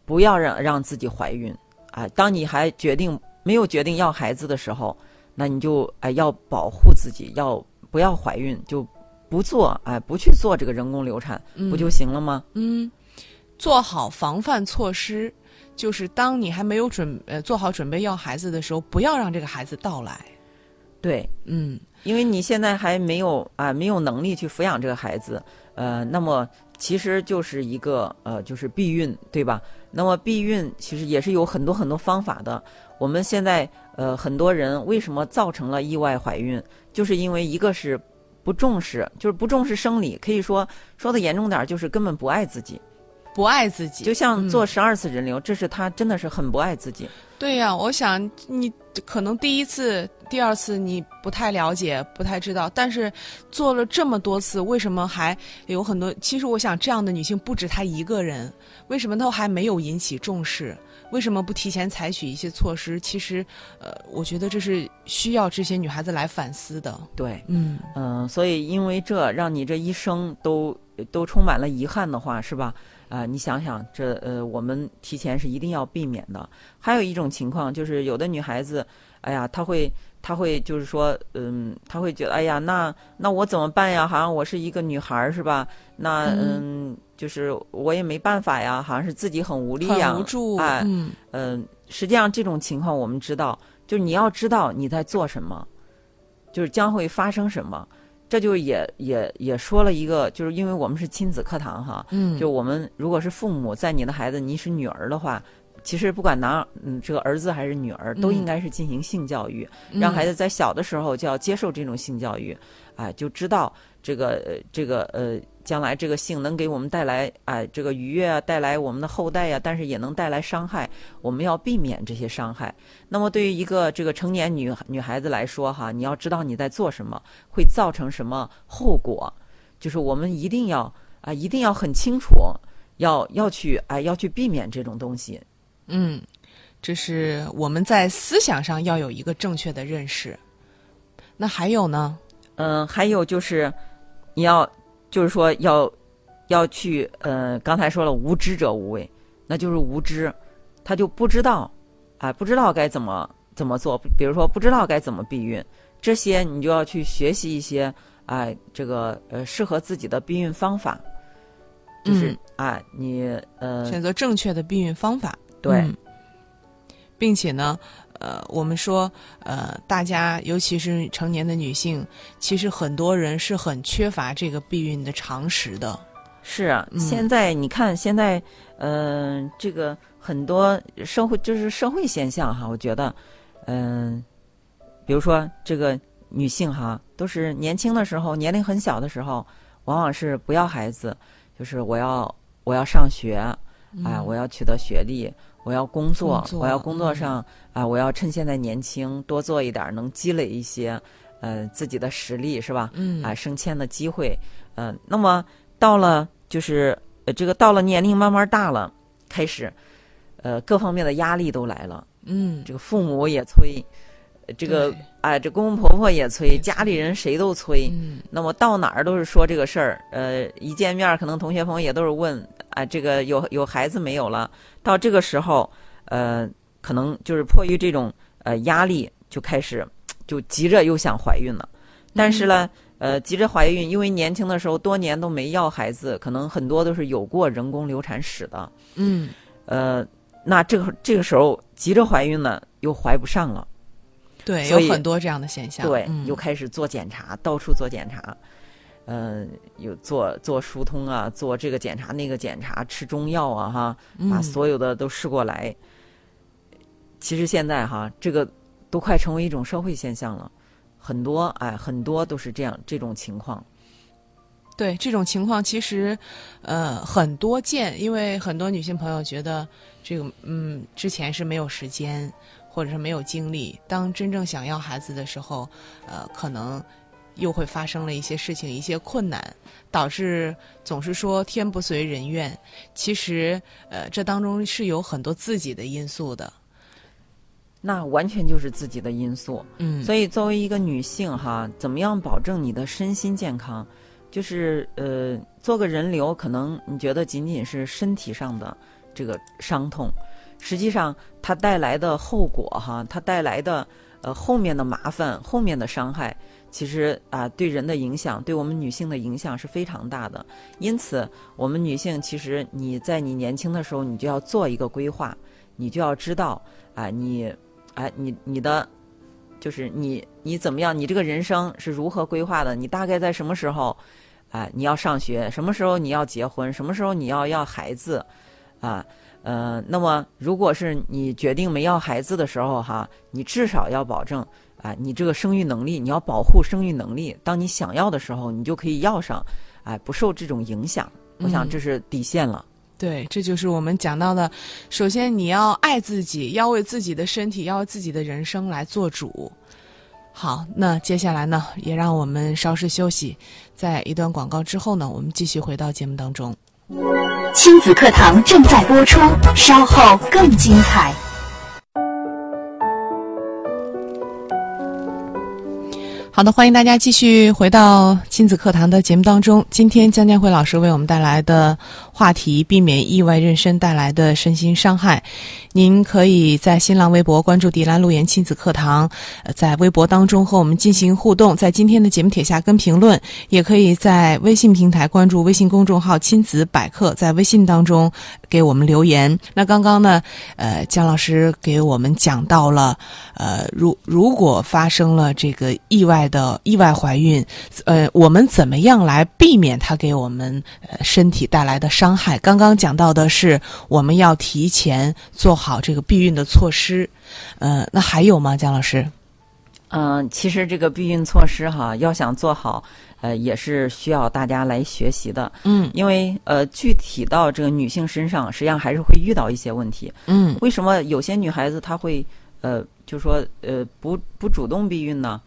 不要让让自己怀孕啊、当你还决定没有决定要孩子的时候，那你就哎、要保护自己，要不要怀孕就不做哎、不去做这个人工流产，
嗯、
不就行了吗？
嗯，做好防范措施，就是当你还没有准呃做好准备要孩子的时候，不要让这个孩子到来。
对，
嗯
因为你现在还没有啊、没有能力去抚养这个孩子，呃，那么其实就是一个呃，就是避孕，对吧？那么避孕其实也是有很多很多方法的。我们现在呃，很多人为什么造成了意外怀孕，就是因为一个是不重视，就是不重视生理，可以说说的严重点儿，就是根本不爱自己。
不爱自己，
就像
嗯
做十二次人流，这是他真的是很不爱自己。
对呀、我想你可能第一次、第二次你不太了解、不太知道，但是做了这么多次，为什么还有很多？其实我想，这样的女性不止她一个人，为什么都还没有引起重视？为什么不提前采取一些措施？其实，呃，我觉得这是需要这些女孩子来反思的。
对，
嗯
嗯、所以因为这让你这一生都都充满了遗憾的话，是吧？啊、你想想，这呃，我们提前是一定要避免的。还有一种情况就是，有的女孩子，哎呀，她会，她会就是说，嗯，她会觉得，哎呀，那那我怎么办呀？好像我是一个女孩儿，是吧？那嗯，就是我也没办法呀，好像是自己很无力呀，
无助。
哎，
嗯
嗯，实际上这种情况我们知道，就是你要知道你在做什么，就是将会发生什么。这就也也也说了一个，就是因为我们是亲子课堂哈，
嗯，
就我们如果是父母在你的孩子，你是女儿的话，其实不管男嗯这个儿子还是女儿，都
嗯
应该是进行性教育，让孩子在小的时候就要接受这种性教育，哎，就知道这个呃这个呃将来这个性能给我们带来哎这个愉悦啊，带来我们的后代呀、但是也能带来伤害，我们要避免这些伤害。那么对于一个这个成年女女孩子来说哈，你要知道你在做什么，会造成什么后果，就是我们一定要啊一定要很清楚，要要去哎要去避免这种东西。
嗯，这是我们在思想上要有一个正确的认识。那还有呢？
嗯，还有就是，你要就是说要要去呃，刚才说了无知者无畏，那就是无知，他就不知道，哎、不知道该怎么怎么做，比如说不知道该怎么避孕，这些你就要去学习一些哎、这个呃适合自己的避孕方法，就是
嗯。
哎、你呃
选择正确的避孕方法。
对。
嗯。并且呢，呃，我们说，呃，大家尤其是成年的女性，其实很多人是很缺乏这个避孕的常识的。
是啊，
嗯
现在你看，现在嗯、呃这个很多社会就是社会现象哈，我觉得，嗯、比如说这个女性哈，都是年轻的时候，年龄很小的时候，往往是不要孩子，就是我要我要上学，哎，我要取得学历，我要工作，
嗯工作
我要工作
嗯。
上啊、我要趁现在年轻多做一点儿，能积累一些呃自己的实力，是吧？
嗯。
啊，升迁的机会，嗯、那么到了就是呃这个到了年龄慢慢大了，开始呃各方面的压力都来了，
嗯，
这个父母也催，呃这个
对
哎这公公婆婆也催，家里人谁都催，
嗯
那么到哪儿都是说这个事儿，呃，一见面可能同学朋友也都是问，啊、这个有有孩子没有了？到这个时候，呃，可能就是迫于这种呃压力，就开始就急着又想怀孕了。但是呢，呃，急着怀孕，因为年轻的时候多年都没要孩子，可能很多都是有过人工流产史的，
嗯，
呃，那这个这个时候急着怀孕呢，又怀不上了。
对，有很多这样的现象。
对，
嗯
又开始做检查，到处做检查，嗯、有做做疏通啊，做这个检查那个检查，吃中药啊，哈，把
嗯
所有的都试过来。其实现在哈，这个都快成为一种社会现象了，很多哎，很多都是这样这种情况。
对这种情况，其实呃很多见，因为很多女性朋友觉得这个嗯之前是没有时间，或者是没有精力，当真正想要孩子的时候，呃可能又会发生了一些事情，一些困难，导致总是说天不遂人愿。其实呃这当中是有很多自己的因素的。
那完全就是自己的因素，
嗯，
所以作为一个女性哈，怎么样保证你的身心健康？就是呃，做个人流，可能你觉得仅仅是身体上的这个伤痛，实际上它带来的后果哈，它带来的呃后面的麻烦、后面的伤害，其实啊、对人的影响，对我们女性的影响是非常大的。因此，我们女性其实你在你年轻的时候，你就要做一个规划，你就要知道啊、你啊、你你的就是你你怎么样，你这个人生是如何规划的？你大概在什么时候啊、你要上学？什么时候你要结婚？什么时候你要要孩子？啊，那么如果是你决定没要孩子的时候哈，你至少要保证啊，你这个生育能力，你要保护生育能力。当你想要的时候，你就可以要上，哎，不受这种影响。我想这是底线了。
对，这就是我们讲到的。首先，你要爱自己，要为自己的身体，要为自己的人生来做主。好，那接下来呢，也让我们稍事休息，在一段广告之后呢，我们继续回到节目当中。
亲子课堂正在播出，稍后更精彩。
好的，欢迎大家继续回到亲子课堂的节目当中。今天江建辉老师为我们带来的话题：避免意外妊娠带来的身心伤害。您可以在新浪微博关注“迪兰路言亲子课堂”，在微博当中和我们进行互动，在今天的节目帖下跟评论；也可以在微信平台关注微信公众号“亲子百科”，在微信当中给我们留言。那刚刚呢，呃，姜老师给我们讲到了，呃，如如果发生了这个意外。的意外怀孕，呃，我们怎么样来避免它给我们呃身体带来的伤害？刚刚讲到的是我们要提前做好这个避孕的措施，呃，那还有吗，姜老师？
嗯，其实这个避孕措施哈，要想做好，呃，也是需要大家来学习的。
嗯，
因为呃，具体到这个女性身上，实际上还是会遇到一些问题。
嗯，
为什么有些女孩子她会呃，就说呃，不不主动避孕呢？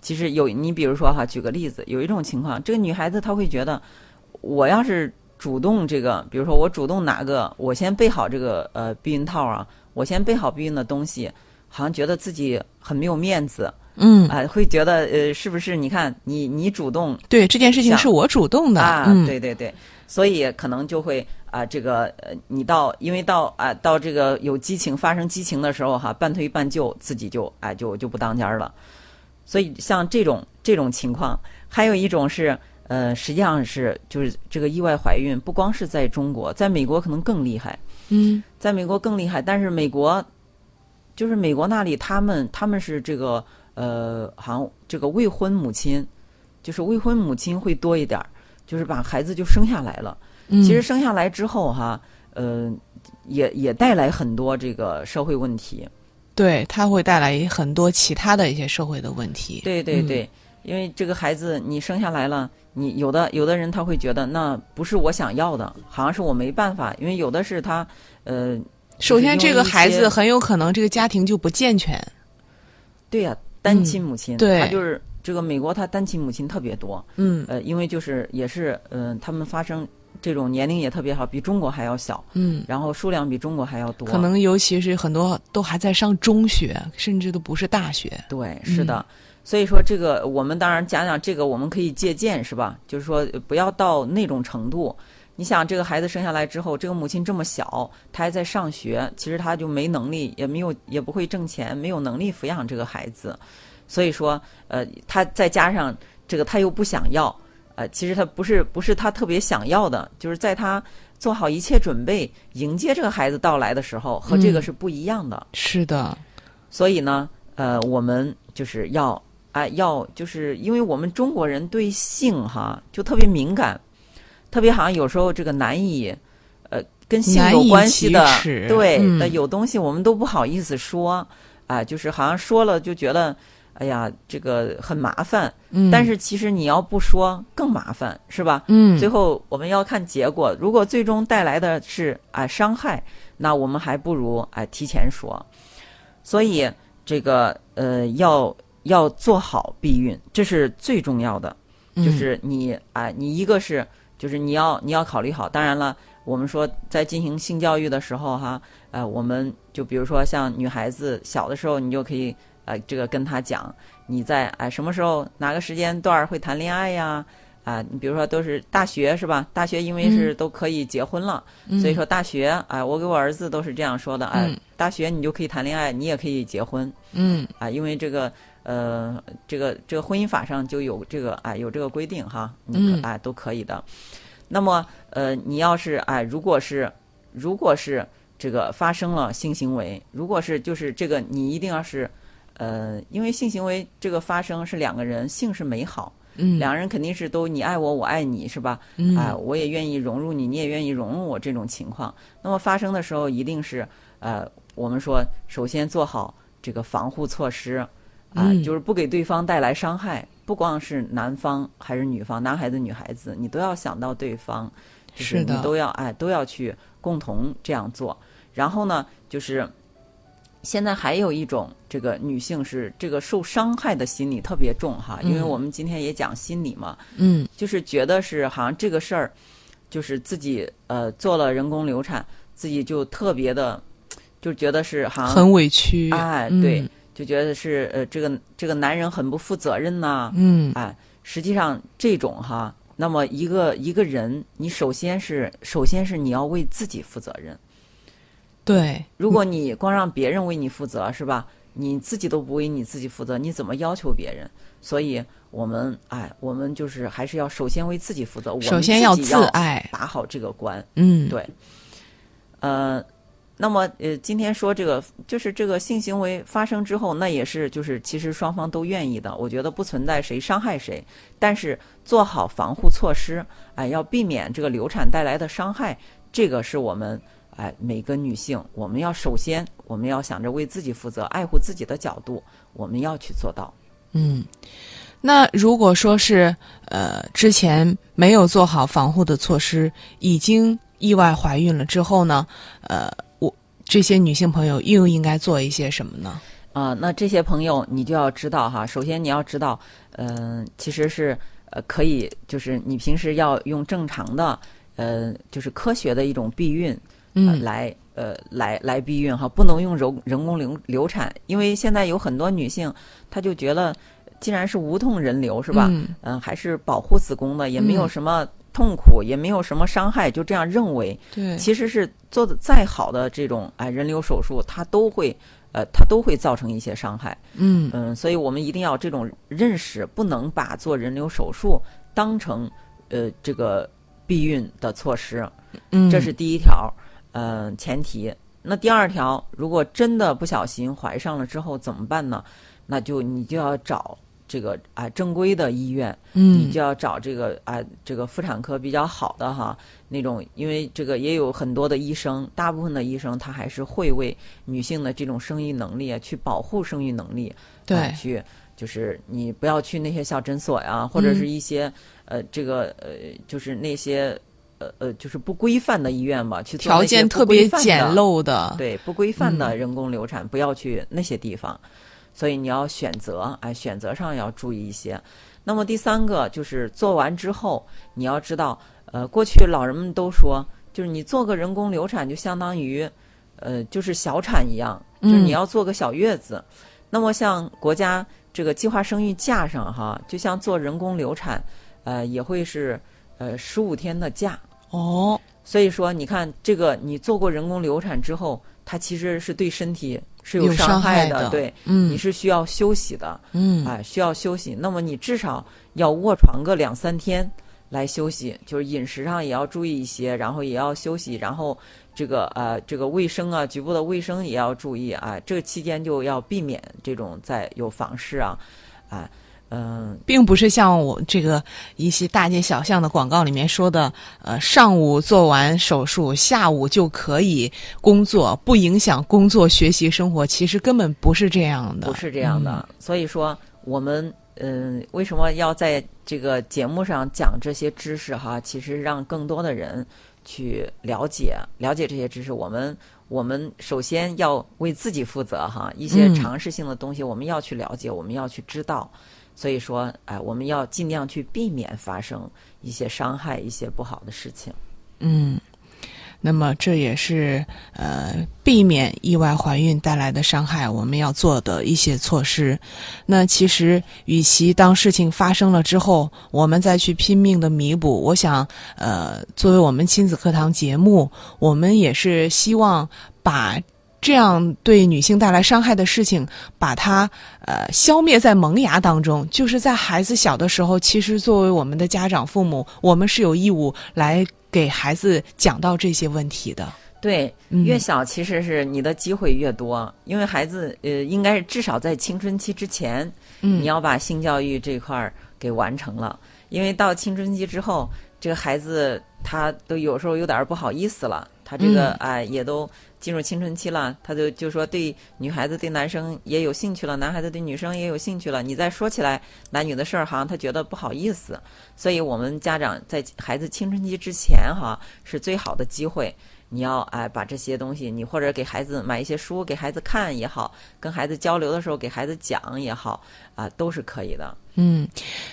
其实有你，比如说哈，举个例子，有一种情况，这个女孩子她会觉得，我要是主动这个，比如说我主动拿个，我先备好这个呃避孕套啊，我先备好避孕的东西，好像觉得自己很没有面子，
嗯，
啊，会觉得呃，是不是？你看你你主动，
对这件事情是我主动的
啊，对对对，所以可能就会啊，这个呃，你到因为到啊到这个有激情发生激情的时候哈，半推半就，自己就哎就就不当家了。所以像这种这种情况，还有一种是，呃，实际上是就是这个意外怀孕，不光是在中国，在美国可能更厉害。
嗯，
在美国更厉害，但是美国就是美国那里，他们他们是这个呃，好像这个未婚母亲，就是未婚母亲会多一点儿，就是把孩子就生下来了。
嗯，
其实生下来之后哈，呃，也也带来很多这个社会问题。
对，它会带来很多其他的一些社会的问题。
对对对，因为这个孩子你生下来了，你有的有的人他会觉得那不是我想要的，好像是我没办法，因为有的是他呃，
首先这个孩子很有可能这个家庭就不健全。
对呀，单亲母亲，
对，
他就是这个美国，他单亲母亲特别多。
嗯，
呃，因为就是也是嗯，他们发生。这种年龄也特别好，比中国还要小，
嗯，
然后数量比中国还要多，
可能尤其是很多都还在上中学，甚至都不是大学。
对，是的，所以说这个我们当然讲讲这个，我们可以借鉴，是吧？就是说不要到那种程度。你想，这个孩子生下来之后，这个母亲这么小，她还在上学，其实她就没能力，也没有也不会挣钱，没有能力抚养这个孩子。所以说，呃，她再加上这个，她又不想要。呃，其实她不是不是她特别想要的，就是在她做好一切准备迎接这个孩子到来的时候，和这个是不一样的。
是的，
所以呢，呃，我们就是要啊，要就是因为我们中国人对性哈就特别敏感，特别好像有时候这个难以呃跟性有关系的，对，那有东西我们都不好意思说啊，就是好像说了就觉得。哎呀，这个很麻烦，
嗯，
但是其实你要不说更麻烦，是吧？
嗯，
最后我们要看结果。如果最终带来的是啊伤害，那我们还不如哎提前说。所以这个呃要要做好避孕，这是最重要的。就是你啊，你一个是就是你要你要考虑好。当然了，我们说在进行性教育的时候哈，呃，我们就比如说像女孩子小的时候，你就可以。呃，这个跟她讲，你在哎什么时候哪个时间段会谈恋爱呀？啊，你比如说都是大学是吧？大学因为是都可以结婚了，所以说大学啊，我给我儿子都是这样说的啊，大学你就可以谈恋爱，你也可以结婚，
嗯
啊，因为这个呃，这个这个婚姻法上就有这个啊有这个规定哈，
嗯
啊都可以的。那么呃，你要是哎，如果是如果是这个发生了性行为，如果是就是这个你一定要是。呃，因为性行为这个发生是两个人性是美好，
嗯，
两人肯定是都你爱我，我爱你，是吧？
嗯
啊、我也愿意融入你，你也愿意融入我这种情况。那么发生的时候，一定是呃，我们说首先做好这个防护措施，啊、
嗯
就是不给对方带来伤害。不光是男方还是女方，男孩子女孩子，你都要想到对方，就是你都要哎都要去共同这样做。然后呢，就是现在还有一种这个女性是这个受伤害的心理特别重哈，因为
嗯
我们今天也讲心理嘛，
嗯
就是觉得是好像这个事儿，就是自己呃做了人工流产，自己就特别的，就觉得是好像
很委屈，
哎
嗯
对，就觉得是呃这个这个男人很不负责任呐、
嗯
哎，实际上这种哈，那么一个一个人，你首先是首先是你要为自己负责任。
对，
如果你光让别人为你负责，是吧？你自己都不为你自己负责，你怎么要求别人？所以我们哎，我们就是还是要首先为自己负责。我们
首先要
自
爱，
把好这个关。
嗯，
对，呃，那么呃，今天说这个就是这个性行为发生之后，那也是就是其实双方都愿意的，我觉得不存在谁伤害谁，但是做好防护措施，哎、要避免这个流产带来的伤害，这个是我们哎每个女性，我们要首先我们要想着为自己负责，爱护自己的角度，我们要去做到。
嗯，那如果说是呃之前没有做好防护的措施，已经意外怀孕了之后呢，呃，这些女性朋友又应该做一些什么呢？
啊、那这些朋友你就要知道哈，首先你要知道，嗯、其实是呃可以，就是你平时要用正常的，呃，就是科学的一种避孕，呃、
嗯
来呃来来避孕哈，不能用人人工流流产，因为现在有很多女性，她就觉得既然是无痛人流是吧？
嗯
嗯、还是保护子宫的，也没有
嗯
什么痛苦，也没有什么伤害，就这样认为。
对，
其实是做的再好的这种哎人流手术，它都会呃它都会造成一些伤害。
嗯
嗯，所以我们一定要这种认识，不能把做人流手术当成呃这个避孕的措施，
嗯，
这是第一条，呃前提。那第二条，如果真的不小心怀上了之后怎么办呢？那就你就要找这个啊正规的医院，嗯。你
嗯
就要找这个啊，这个妇产科比较好的哈那种，因为这个也有很多的医生，大部分的医生他还是会为女性的这种生育能力啊，去保护生育能力，
对。
啊去就是你不要去那些小诊所呀，或者是
嗯。
一些、呃这个呃就是那些呃呃就是不规范的医院吧，去
条件特别简陋的，
对不规范的
嗯。
人工流产，不要去那些地方。所以你要选择，哎，选择上要注意一些。那么第三个就是做完之后，你要知道，呃，过去老人们都说，就是你做个人工流产就相当于，呃，就是小产一样，就是
嗯
你要做个小月子。那么像国家这个计划生育假上哈，就像做人工流产，呃，也会是呃十五天的假。
哦，
所以说，你看这个，你做过人工流产之后，它其实是对身体是
有
伤
伤害
的，
的
对，
嗯
你是需要休息的，
嗯
啊，需要休息。那么你至少要卧床个两三天来休息，就是饮食上也要注意一些，然后也要休息，然后这个呃这个卫生啊，局部的卫生也要注意啊。这个期间就要避免这种在有房事啊，啊，嗯、
并不是像我这个一些大街小巷的广告里面说的，呃，上午做完手术，下午就可以工作，不影响工作、学习、生活。其实根本不是这样的，
不是这样的。所以说，我们嗯、为什么要在这个节目上讲这些知识哈？其实让更多的人去了解了解这些知识。我们我们首先要为自己负责哈，一些
嗯
常识性的东西我们要去了解，我们要去知道。所以说，哎、我们要尽量去避免发生一些伤害、一些不好的事情。
嗯，那么这也是呃避免意外怀孕带来的伤害，我们要做的一些措施。那其实，与其当事情发生了之后，我们再去拼命的弥补，我想，呃，作为我们亲子课堂节目，我们也是希望把。这样对女性带来伤害的事情，把它呃消灭在萌芽当中，就是在孩子小的时候，其实作为我们的家长、父母，我们是有义务来给孩子讲到这些问题的。
对，
嗯
越小其实是你的机会越多，因为孩子呃，应该是至少在青春期之前，
嗯
你要把性教育这块儿给完成了。因为到青春期之后，这个孩子他都有时候有点不好意思了，他这个啊、也都进入青春期了，他就就说对女孩子对男生也有兴趣了，男孩子对女生也有兴趣了。你再说起来男女的事儿，好像他觉得不好意思。所以我们家长在孩子青春期之前哈，是最好的机会。你要哎把这些东西，你或者给孩子买一些书给孩子看也好，跟孩子交流的时候给孩子讲也好，啊，都是可以的。
嗯，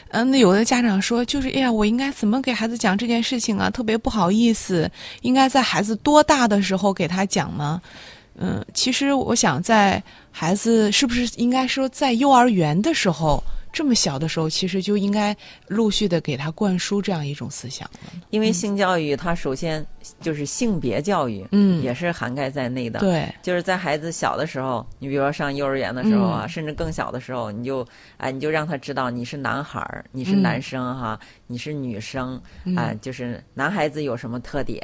嗯，那有的家长说，就是哎呀，我应该怎么给孩子讲这件事情啊？特别不好意思，应该在孩子多大的时候给他讲呢？嗯，其实我想，在孩子是不是应该说在幼儿园的时候，这么小的时候，其实就应该陆续的给他灌输这样一种思想。
因为性教育它首先就是性别教育，
嗯
也是涵盖在内的。，
对，
就是在孩子小的时候，你比如说上幼儿园的时候啊，
嗯
甚至更小的时候，你就哎，你就让他知道你是男孩儿，你是
嗯
男生哈，你是女生，啊，就是男孩子有什么特点，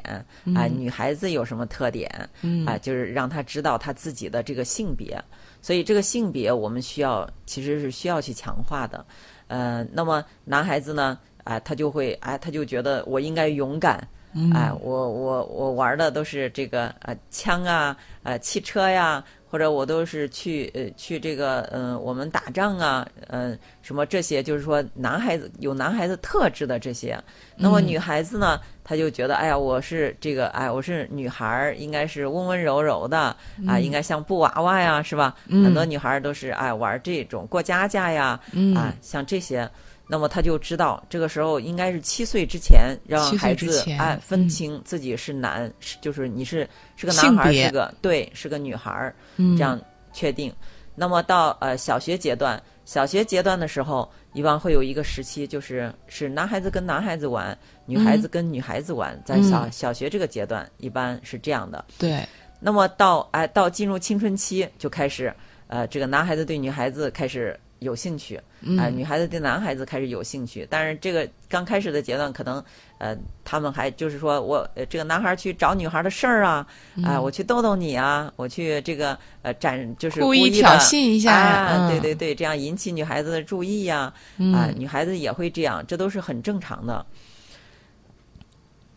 啊，女孩子有什么特点，
嗯
啊，就是让他知道他自己的这个性别。所以这个性别我们需要其实是需要去强化的。呃，那么男孩子呢，啊，他就会哎，他就觉得我应该勇敢。哎，我我我玩的都是这个呃枪啊，呃汽车呀，或者我都是去呃去这个嗯、呃、我们打仗啊，嗯、什么这些，就是说男孩子有男孩子特质的这些。那么女孩子呢，她就觉得哎呀，我是这个哎我是女孩儿，应该是温温柔柔的啊，应该像布娃娃呀，是吧？很多女孩儿都是哎玩这种过家家呀，啊像这些。那么他就知道，这个时候应该是七岁之前，让孩子哎分
嗯
清自己是男，是就是你是是个男孩儿，是个对，是个女孩这样确定。那么到呃小学阶段，小学阶段的时候，一般会有一个时期，就是是男孩子跟男孩子玩，女孩子跟女孩子玩，在小
嗯
小学这个阶段，一般是这样的。
对，
那么到哎到进入青春期就开始，呃，这个男孩子对女孩子开始有兴趣，哎、女孩子对男孩子开始有兴趣。但是这个刚开始的阶段，可能呃他们还就是说我呃这个男孩去找女孩的事儿啊，啊、我去逗逗你啊，我去这个呃展就是
故意
意
挑衅一下
对对对，这样引起女孩子的注意呀、
嗯。
啊，女孩子也会这样，这都是很正常的。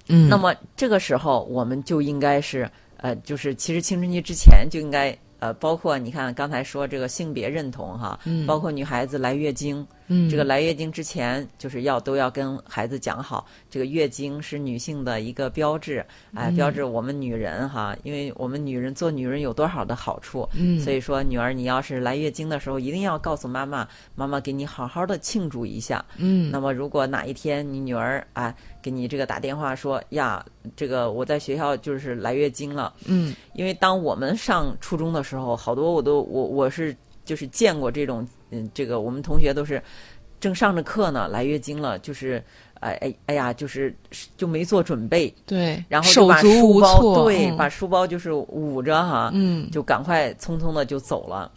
嗯，
那么这个时候，我们就应该是呃，就是其实青春期之前就应该呃，包括你看刚才说这个性别认同哈，
嗯。
包括女孩子来月经，
嗯。
这个来月经之前就是要都要跟孩子讲好，这个月经是女性的一个标志，哎、标志我们女人哈，因为我们女人做女人有多少的好处，
嗯。
所以说女儿你要是来月经的时候，一定要告诉妈妈，妈妈给你好好的庆祝一下，
嗯。
那么，如果哪一天你女儿啊给你这个打电话说呀，这个我在学校就是来月经了，
嗯。
因为当我们上初中的时候，好多我都我我是就是见过这种嗯，这个我们同学都是正上着课呢，来月经了，就是哎哎哎呀，就是就没做准备，
对，
然后就
手足
把书
无措，
包对，
嗯
把书包就是捂着哈，
嗯
就赶快匆匆的就走了。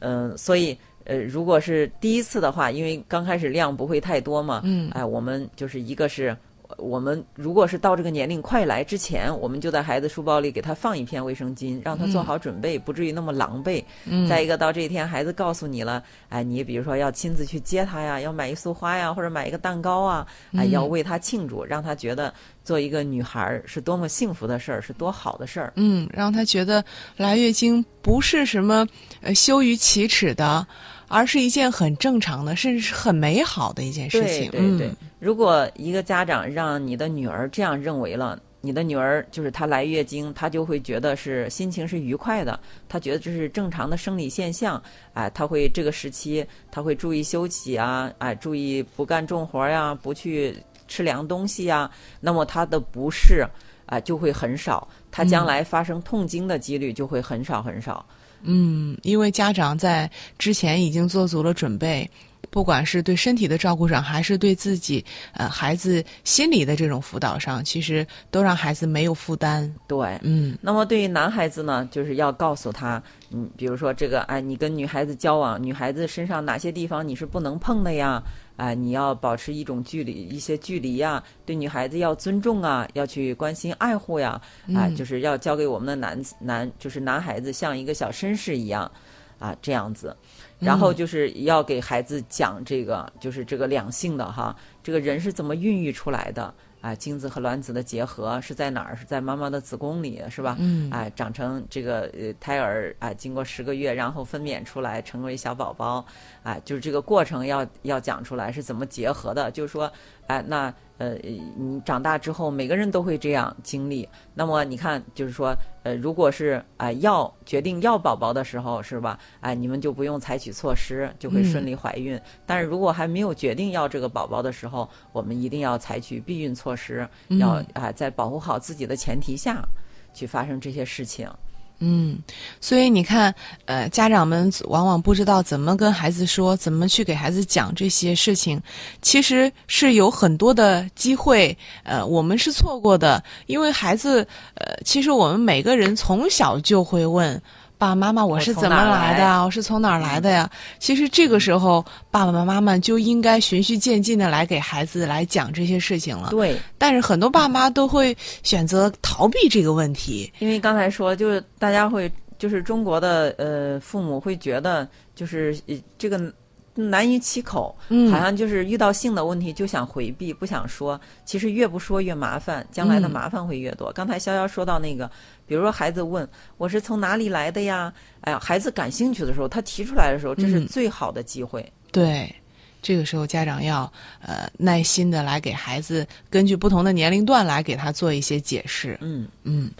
嗯、所以呃，如果是第一次的话，因为刚开始量不会太多嘛，
嗯
哎，我们就是一个是。我们如果是到这个年龄快来之前，我们就在孩子书包里给他放一片卫生巾，让他做好准备，不至于那么狼狈。
嗯
再一个，到这一天孩子告诉你了，哎，你比如说要亲自去接他呀，要买一束花呀，或者买一个蛋糕啊，哎，
嗯
要为他庆祝，让他觉得做一个女孩儿是多么幸福的事儿，是多好的事儿。
嗯，让他觉得来月经不是什么呃羞于启齿的，而是一件很正常的，甚至是很美好的一件事情。
对对对
嗯，
如果一个家长让你的女儿这样认为了，你的女儿就是她来月经，她就会觉得是心情是愉快的，她觉得这是正常的生理现象，哎，她会这个时期她会注意休息啊，哎，注意不干重活呀，不去吃凉东西呀，那么她的不适啊就会很少，她将来发生痛经的几率就会很少很少。
嗯，因为家长在之前已经做足了准备，不管是对身体的照顾上，还是对自己呃孩子心理的这种辅导上，其实都让孩子没有负担。
对，
嗯
那么对于男孩子呢，就是要告诉他，嗯，比如说这个，哎，你跟女孩子交往，女孩子身上哪些地方你是不能碰的呀？哎，你要保持一种距离，一些距离呀，对女孩子要尊重啊，要去关心爱护呀，啊，就是要教给我们的男男，就是男孩子像一个小绅士一样。啊这样子。然后就是要给孩子讲这个，就是这个两性的哈，这个人是怎么孕育出来的啊？精子和卵子的结合是在哪儿？是在妈妈的子宫里，是吧？
嗯，
啊，长成这个呃胎儿啊，经过十个月，然后分娩出来成为小宝宝，啊，就是这个过程要要讲出来是怎么结合的，就是说，哎，那。呃，你长大之后，每个人都会这样经历。那么你看，就是说，呃，如果是啊要决定要宝宝的时候，是吧？哎，你们就不用采取措施，就会顺利怀孕。但是如果还没有决定要这个宝宝的时候，我们一定要采取避孕措施，要啊在保护好自己的前提下，去发生这些事情。
嗯，所以你看，呃，家长们往往不知道怎么跟孩子说，怎么去给孩子讲这些事情，其实是有很多的机会，呃，我们是错过的，因为孩子，呃，其实我们每个人从小就会问。爸爸妈妈，我是怎么来的？我是从哪儿来的呀？其实这个时候，爸爸妈妈就应该循序渐进的来给孩子来讲这些事情了。
对，
但是很多爸妈都会选择逃避这个问题，
因为刚才说，就是大家会，就是中国的呃父母会觉得，就是这个。难于启口，好像就是遇到性的问题就想回避，不想说。其实越不说越麻烦，将来的麻烦会越多。刚才潇潇说到那个，比如说孩子问我是从哪里来的呀？哎呀，孩子感兴趣的时候，他提出来的时候，这是最好的机会。
对，这个时候家长要呃耐心的来给孩子，根据不同的年龄段来给他做一些解释。
嗯
嗯。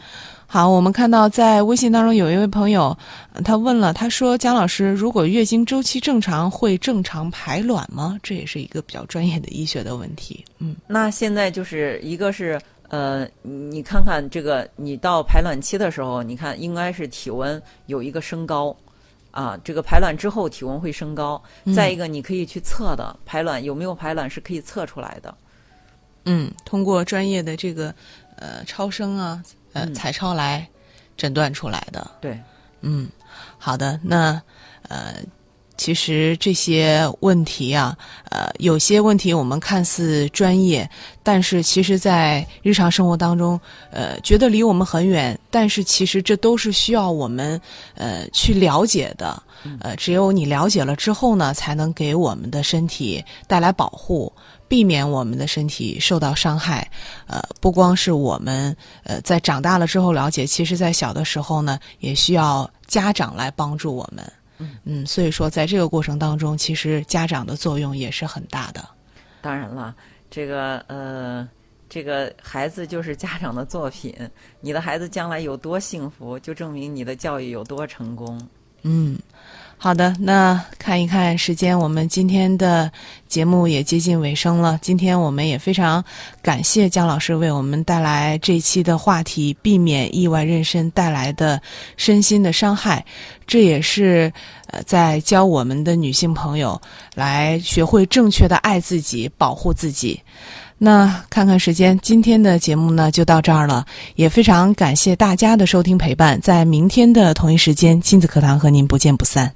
好，我们看到在微信当中有一位朋友，他问了，他说：“姜老师，如果月经周期正常，会正常排卵吗？”这也是一个比较专业的医学的问题。嗯，
那现在就是一个是呃，你看看这个，你到排卵期的时候，你看应该是体温有一个升高，啊，这个排卵之后体温会升高。再一个，你可以去测的排卵有没有排卵是可以测出来的。
嗯，通过专业的这个呃超声啊。呃，彩超来诊断出来的。
对，
嗯，好的。那呃，其实这些问题啊，呃，有些问题我们看似专业，但是其实在日常生活当中，呃，觉得离我们很远，但是其实这都是需要我们呃去了解的。呃，只有你了解了之后呢，才能给我们的身体带来保护。避免我们的身体受到伤害，呃，不光是我们，呃，在长大了之后了解，其实，在小的时候呢，也需要家长来帮助我们。嗯，所以说，在这个过程当中，其实家长的作用也是很大的。
当然了，这个呃，这个孩子就是家长的作品，你的孩子将来有多幸福，就证明你的教育有多成功。
嗯。好的，那看一看时间，我们今天的节目也接近尾声了。今天我们也非常感谢姜老师为我们带来这期的话题：避免意外妊娠带来的身心的伤害。这也是呃，在教我们的女性朋友来学会正确的爱自己、保护自己。那看看时间，今天的节目呢就到这儿了。也非常感谢大家的收听陪伴，在明天的同一时间，亲子课堂和您不见不散。